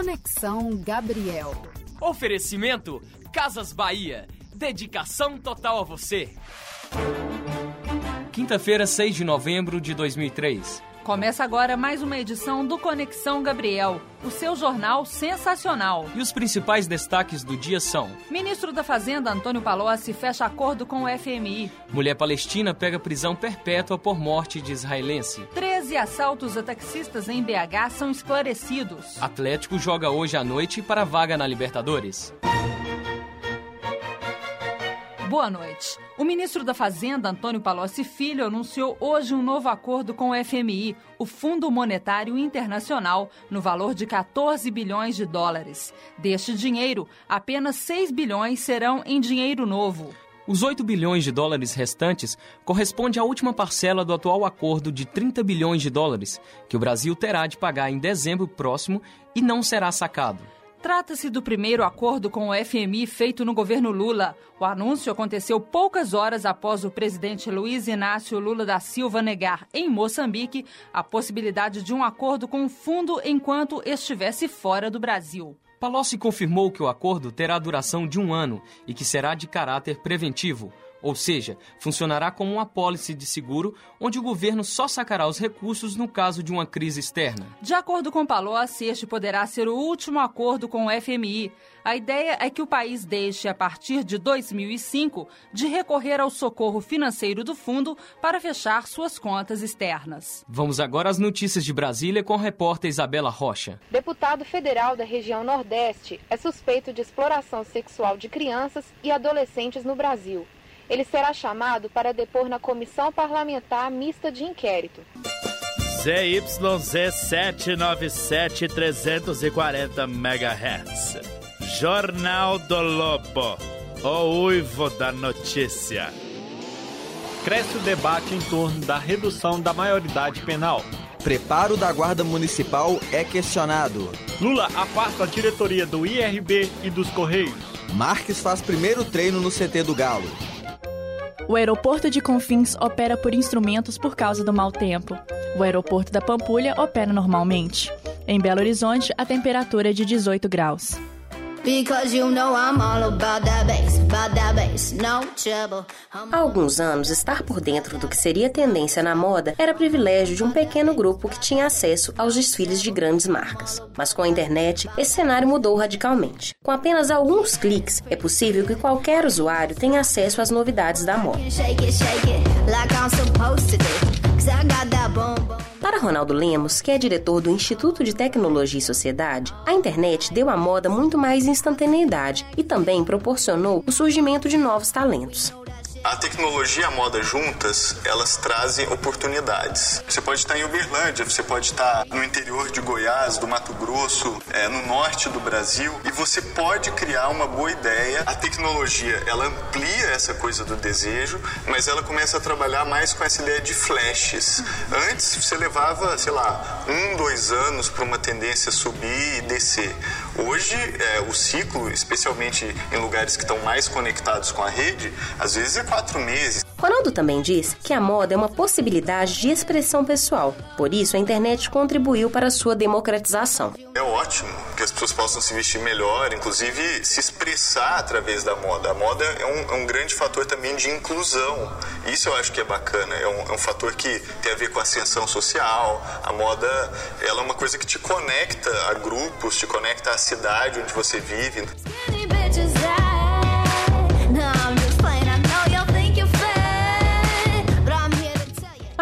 Conexão Gabriel. Oferecimento Casas Bahia. Dedicação total a você. Quinta-feira, 6 de novembro de 2003. Começa agora mais uma edição do Conexão Gabriel, o seu jornal sensacional. E os principais destaques do dia são: Ministro da Fazenda Antônio Palocci fecha acordo com o FMI. Mulher palestina pega prisão perpétua por morte de israelense. 13 assaltos a taxistas em BH são esclarecidos. Atlético joga hoje à noite para vaga na Libertadores. Boa noite. O ministro da Fazenda, Antônio Palocci Filho, anunciou hoje um novo acordo com o FMI, o Fundo Monetário Internacional, no valor de 14 bilhões de dólares. Deste dinheiro, apenas 6 bilhões serão em dinheiro novo. Os 8 bilhões de dólares restantes corresponde à última parcela do atual acordo de 30 bilhões de dólares, que o Brasil terá de pagar em dezembro próximo e não será sacado. Trata-se do primeiro acordo com o FMI feito no governo Lula. O anúncio aconteceu poucas horas após o presidente Luiz Inácio Lula da Silva negar, em Moçambique, a possibilidade de um acordo com o fundo enquanto estivesse fora do Brasil. Palocci confirmou que o acordo terá duração de um ano e que será de caráter preventivo. Ou seja, funcionará como uma apólice de seguro, onde o governo só sacará os recursos no caso de uma crise externa. De acordo com Palocci, este poderá ser o último acordo com o FMI. A ideia é que o país deixe, a partir de 2005, de recorrer ao socorro financeiro do fundo para fechar suas contas externas. Vamos agora às notícias de Brasília com a repórter Isabela Rocha. Deputado federal da região Nordeste é suspeito de exploração sexual de crianças e adolescentes no Brasil. Ele será chamado para depor na Comissão Parlamentar Mista de Inquérito. ZYZ 797 340 MHz. Jornal do Lobo. O uivo da notícia. Cresce o debate em torno da redução da maioridade penal. Preparo da Guarda Municipal é questionado. Lula afasta a diretoria do IRB e dos Correios. Marques faz primeiro treino no CT do Galo. O aeroporto de Confins opera por instrumentos por causa do mau tempo. O aeroporto da Pampulha opera normalmente. Em Belo Horizonte, a temperatura é de 18 graus. Há alguns anos, estar por dentro do que seria tendência na moda era privilégio de um pequeno grupo que tinha acesso aos desfiles de grandes marcas. Mas com a internet, esse cenário mudou radicalmente. Com apenas alguns cliques, é possível que qualquer usuário tenha acesso às novidades da moda. Para Ronaldo Lemos, que é diretor do Instituto de Tecnologia e Sociedade, a internet deu à moda muito mais instantaneidade e também proporcionou o surgimento de novos talentos. A tecnologia e a moda juntas, elas trazem oportunidades. Você pode estar em Uberlândia, você pode estar no interior de Goiás, do Mato Grosso, é, no norte do Brasil, e você pode criar uma boa ideia. A tecnologia, ela amplia essa coisa do desejo, mas ela começa a trabalhar mais com essa ideia de flashes. Antes, você levava, sei lá, um, dois anos para uma tendência subir e descer. Hoje, é, o ciclo, especialmente em lugares que estão mais conectados com a rede, às vezes é quatro meses. Ronaldo também diz que a moda é uma possibilidade de expressão pessoal. Por isso, a internet contribuiu para sua democratização. É ótimo que as pessoas possam se vestir melhor, inclusive se expressar através da moda. A moda é um, é um grande fator também de inclusão. Isso eu acho que é bacana. É um, é um fator que tem a ver com a ascensão social. A moda ela é uma coisa que te conecta a grupos, te conecta à cidade onde você vive.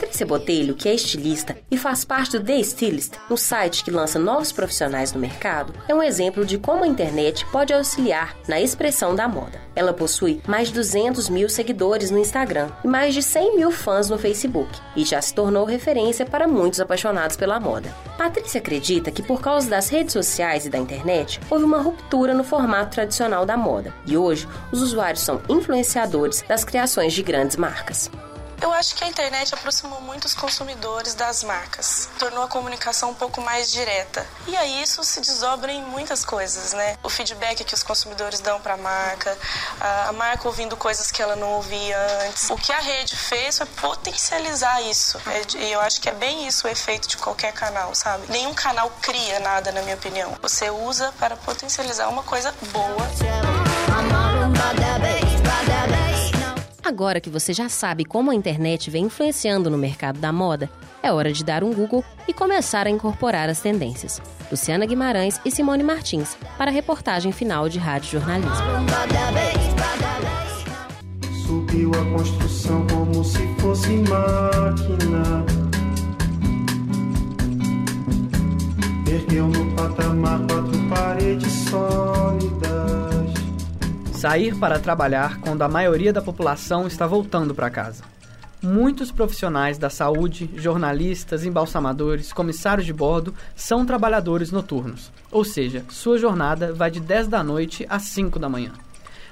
Patrícia Botelho, que é estilista e faz parte do The Stylist, um site que lança novos profissionais no mercado, é um exemplo de como a internet pode auxiliar na expressão da moda. Ela possui mais de 200 mil seguidores no Instagram e mais de 100 mil fãs no Facebook e já se tornou referência para muitos apaixonados pela moda. Patrícia acredita que por causa das redes sociais e da internet, houve uma ruptura no formato tradicional da moda e hoje os usuários são influenciadores das criações de grandes marcas. Eu acho que a internet aproximou muito os consumidores das marcas, tornou a comunicação um pouco mais direta. E aí isso se desdobra em muitas coisas, né? O feedback que os consumidores dão para a marca, a marca ouvindo coisas que ela não ouvia antes. O que a rede fez foi potencializar isso. É e eu acho que é bem isso o efeito de qualquer canal, sabe? Nenhum canal cria nada, na minha opinião. Você usa para potencializar uma coisa boa. Agora que você já sabe como a internet vem influenciando no mercado da moda, é hora de dar um Google e começar a incorporar as tendências. Luciana Guimarães e Simone Martins para a reportagem final de Rádio Jornalismo. Subiu a construção como se fosse máquina. Ergueu no patamar quatro paredes sólidas. Sair para trabalhar quando a maioria da população está voltando para casa. Muitos profissionais da saúde, jornalistas, embalsamadores, comissários de bordo são trabalhadores noturnos, ou seja, sua jornada vai de 10 da noite às 5 da manhã.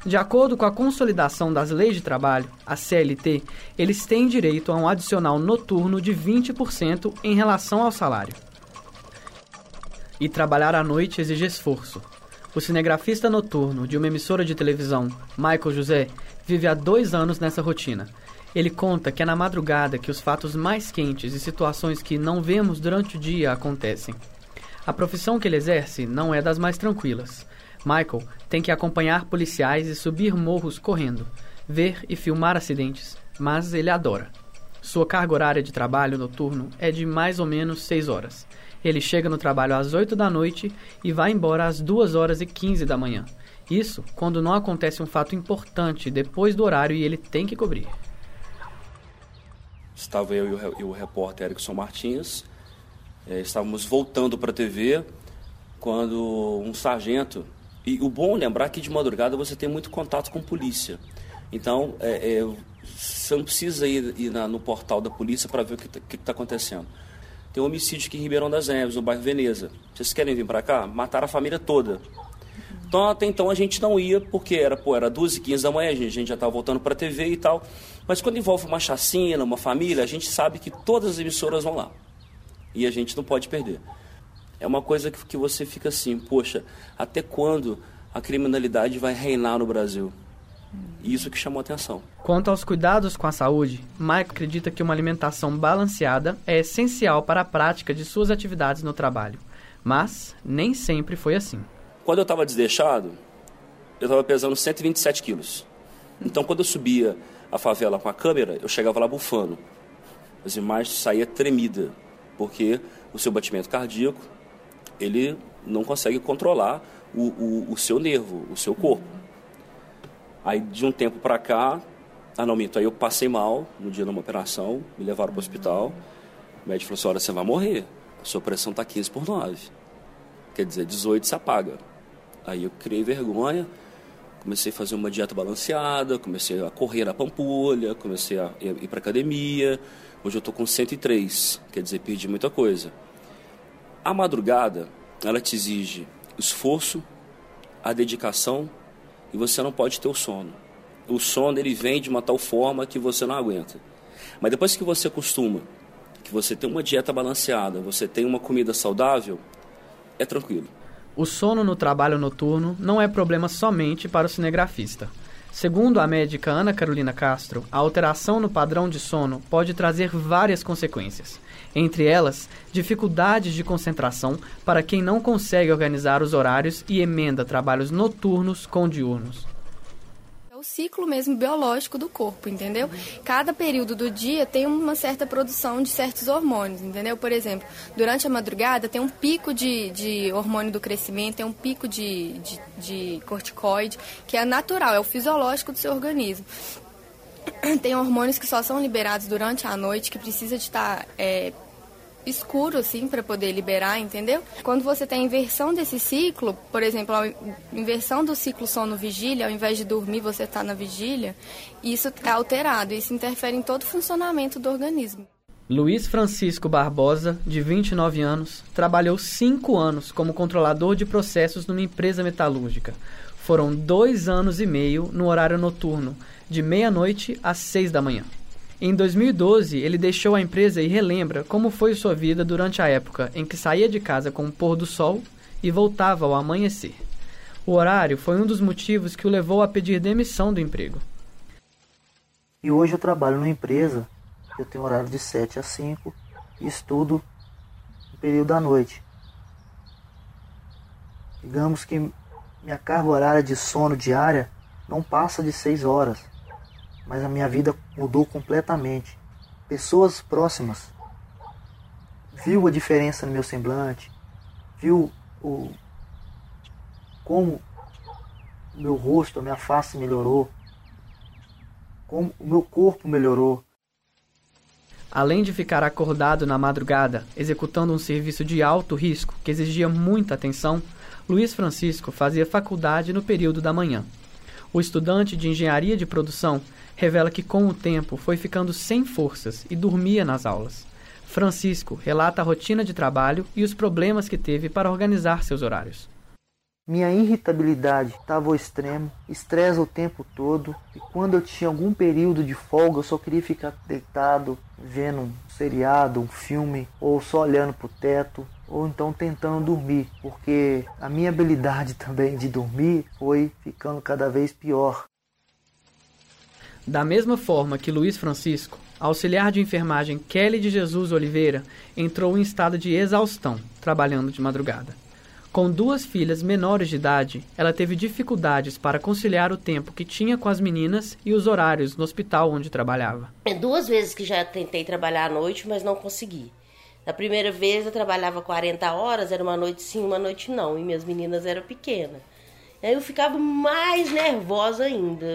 De acordo com a consolidação das leis de trabalho, a CLT, eles têm direito a um adicional noturno de 20% em relação ao salário. E trabalhar à noite exige esforço, o cinegrafista noturno de uma emissora de televisão, Michael José, vive há dois anos nessa rotina. Ele conta que é na madrugada que os fatos mais quentes e situações que não vemos durante o dia acontecem. A profissão que ele exerce não é das mais tranquilas. Michael tem que acompanhar policiais e subir morros correndo, ver e filmar acidentes, mas ele adora. Sua carga horária de trabalho noturno é de mais ou menos 6 horas. Ele chega no trabalho às 8 da noite e vai embora às 2 horas e 15 da manhã. Isso quando não acontece um fato importante depois do horário e ele tem que cobrir. Estava eu e o repórter Erickson Martins, é, estávamos voltando para a TV quando um sargento. E o bom é lembrar que de madrugada você tem muito contato com polícia. Então, é, é, você não precisa ir, ir na, no portal da polícia para ver o que está tá acontecendo. Tem um homicídio aqui em Ribeirão das Neves, no bairro Veneza. Vocês querem vir para cá? Mataram a família toda. Então, até então a gente não ia, porque era, pô, era 12 15 da manhã, a gente, a gente já estava voltando para a TV e tal. Mas quando envolve uma chacina, uma família, a gente sabe que todas as emissoras vão lá. E a gente não pode perder. É uma coisa que, que você fica assim, poxa, até quando a criminalidade vai reinar no Brasil? Isso que chamou atenção. Quanto aos cuidados com a saúde, Mike acredita que uma alimentação balanceada é essencial para a prática de suas atividades no trabalho. Mas nem sempre foi assim. Quando eu estava desdeixado, eu estava pesando 127 quilos. Então, quando eu subia a favela com a câmera, eu chegava lá bufando. As imagens saíam tremida, porque o seu batimento cardíaco, ele não consegue controlar o, o, o seu nervo, o seu corpo. Aí de um tempo para cá, ah não, minto, aí eu passei mal no dia de uma operação, me levaram para o hospital. O médico falou assim: olha, você vai morrer, a sua pressão está 15 por 9. Quer dizer, 18 se apaga. Aí eu criei vergonha, comecei a fazer uma dieta balanceada, comecei a correr na pampulha, comecei a ir para academia. Hoje eu estou com 103, quer dizer, perdi muita coisa. A madrugada, ela te exige esforço, a dedicação e você não pode ter o sono. O sono ele vem de uma tal forma que você não aguenta. Mas depois que você acostuma, que você tem uma dieta balanceada, você tem uma comida saudável, é tranquilo. O sono no trabalho noturno não é problema somente para o cinegrafista. Segundo a médica Ana Carolina Castro, a alteração no padrão de sono pode trazer várias consequências. Entre elas, dificuldades de concentração para quem não consegue organizar os horários e emenda trabalhos noturnos com diurnos o ciclo mesmo biológico do corpo, entendeu? Cada período do dia tem uma certa produção de certos hormônios, entendeu? Por exemplo, durante a madrugada tem um pico de, de hormônio do crescimento, tem um pico de, de, de corticoide, que é natural, é o fisiológico do seu organismo. tem hormônios que só são liberados durante a noite, que precisa de estar é, escuro, assim, para poder liberar, entendeu? Quando você tem a inversão desse ciclo, por exemplo, a inversão do ciclo sono-vigília, ao invés de dormir, você está na vigília, isso é alterado, isso interfere em todo o funcionamento do organismo. Luiz Francisco Barbosa, de 29 anos, trabalhou cinco anos como controlador de processos numa empresa metalúrgica. Foram dois anos e meio no horário noturno, de meia-noite às seis da manhã. Em 2012, ele deixou a empresa e relembra como foi sua vida durante a época em que saía de casa com o pôr do sol e voltava ao amanhecer. O horário foi um dos motivos que o levou a pedir demissão do emprego. E hoje eu trabalho numa empresa, eu tenho horário de 7 a 5 e estudo no período da noite. Digamos que minha carga horária de sono diária não passa de 6 horas, mas a minha vida mudou completamente. Pessoas próximas viu a diferença no meu semblante, viu o como meu rosto, a minha face melhorou, como o meu corpo melhorou. Além de ficar acordado na madrugada, executando um serviço de alto risco que exigia muita atenção, Luiz Francisco fazia faculdade no período da manhã. O estudante de engenharia de produção revela que, com o tempo, foi ficando sem forças e dormia nas aulas. Francisco relata a rotina de trabalho e os problemas que teve para organizar seus horários. Minha irritabilidade estava ao extremo, estresse o tempo todo, e quando eu tinha algum período de folga, eu só queria ficar deitado, vendo um seriado, um filme, ou só olhando para o teto, ou então tentando dormir, porque a minha habilidade também de dormir foi ficando cada vez pior. Da mesma forma que Luiz Francisco, auxiliar de enfermagem Kelly de Jesus Oliveira entrou em estado de exaustão, trabalhando de madrugada. Com duas filhas menores de idade, ela teve dificuldades para conciliar o tempo que tinha com as meninas e os horários no hospital onde trabalhava. É duas vezes que já tentei trabalhar à noite, mas não consegui. Na primeira vez eu trabalhava 40 horas, era uma noite sim, uma noite não, e minhas meninas eram pequenas. Aí eu ficava mais nervosa ainda,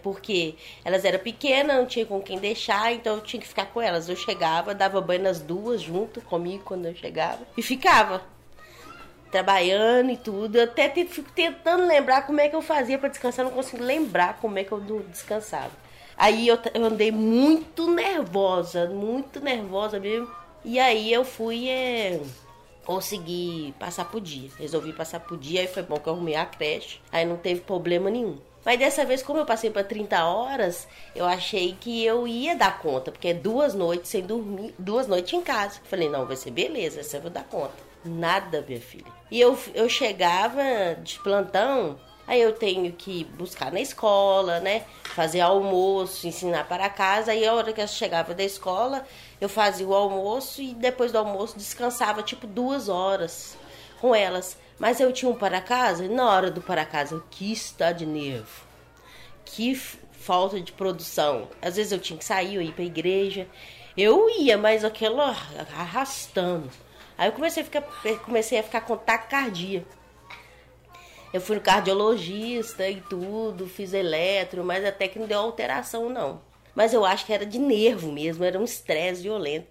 porque elas eram pequenas, não tinha com quem deixar, então eu tinha que ficar com elas. Eu chegava, dava banho nas duas junto comigo quando eu chegava e ficava trabalhando e tudo. Eu até fico tentando lembrar como é que eu fazia para descansar, não consigo lembrar como é que eu descansava. Aí eu, eu andei muito nervosa, muito nervosa mesmo. E aí eu fui é, conseguir passar por dia. Resolvi passar por dia, aí foi bom que eu arrumei a creche. Aí não teve problema nenhum. Mas dessa vez, como eu passei para 30 horas, eu achei que eu ia dar conta, porque é duas noites sem dormir, duas noites em casa. Falei, não, vai ser beleza, essa eu vou dar conta. Nada, minha filha. E eu, eu chegava de plantão, aí eu tenho que buscar na escola, né? Fazer almoço, ensinar para casa. Aí a hora que eu chegava da escola, eu fazia o almoço e depois do almoço descansava tipo duas horas com elas. Mas eu tinha um para casa, e na hora do para casa, que está de nervo. Que falta de produção. Às vezes eu tinha que sair, eu ir para a igreja. Eu ia, mas aquilo arrastando. Aí eu comecei a ficar, comecei a ficar com taquicardia. Eu fui no cardiologista e tudo, fiz eletro, mas até que não deu alteração não. Mas eu acho que era de nervo mesmo, era um estresse violento.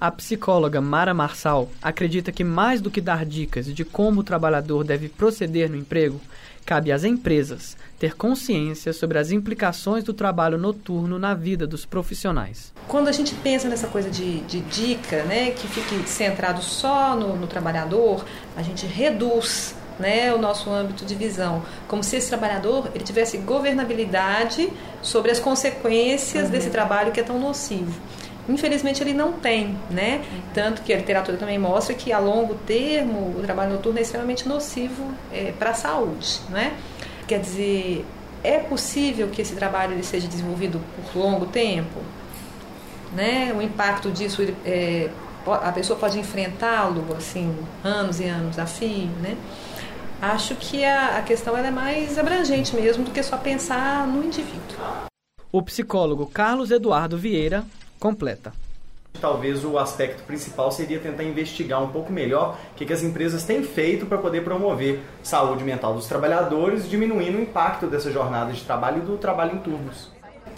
A psicóloga Mara Marçal acredita que mais do que dar dicas de como o trabalhador deve proceder no emprego, cabe às empresas ter consciência sobre as implicações do trabalho noturno na vida dos profissionais. Quando a gente pensa nessa coisa de, de dica, né, que fique centrado só no, no trabalhador, a gente reduz né, o nosso âmbito de visão, como se esse trabalhador ele tivesse governabilidade sobre as consequências uhum. desse trabalho que é tão nocivo. Infelizmente ele não tem, né? Tanto que a literatura também mostra que a longo termo o trabalho noturno é extremamente nocivo é, para a saúde, né? Quer dizer, é possível que esse trabalho ele seja desenvolvido por longo tempo, né? O impacto disso é, a pessoa pode enfrentá-lo assim anos e anos a fio, né? Acho que a, a questão é mais abrangente mesmo do que só pensar no indivíduo. O psicólogo Carlos Eduardo Vieira completa. Talvez o aspecto principal seria tentar investigar um pouco melhor o que, que as empresas têm feito para poder promover saúde mental dos trabalhadores, diminuindo o impacto dessa jornada de trabalho e do trabalho em turnos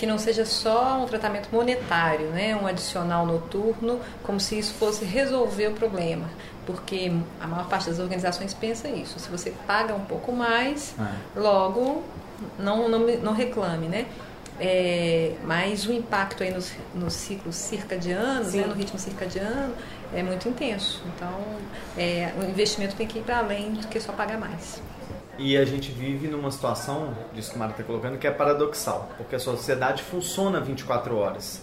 que não seja só um tratamento monetário, né, um adicional noturno, como se isso fosse resolver o problema, porque a maior parte das organizações pensa isso. Se você paga um pouco mais, é. logo não, não, não reclame, né? É, mas o impacto aí nos, nos ciclos circadianos, né, no ritmo circadiano, é muito intenso. Então, é, o investimento tem que ir para além do que só pagar mais. E a gente vive numa situação, disso que o Mário está colocando, que é paradoxal, porque a sociedade funciona 24 horas.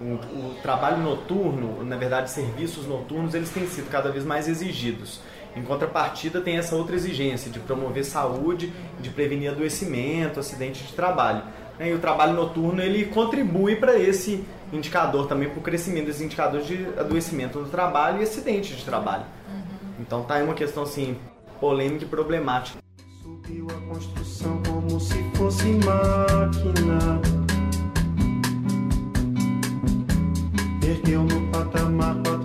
O, o, trabalho noturno, na verdade, serviços noturnos, eles têm sido cada vez mais exigidos. Em contrapartida, tem essa outra exigência de promover saúde, de prevenir adoecimento, acidente de trabalho. E o trabalho noturno ele contribui para esse indicador também, para o crescimento desses indicadores de adoecimento no trabalho e acidente de trabalho. Então tá aí uma questão assim polêmica e problemática. Subiu a construção como se fosse máquina. my butt.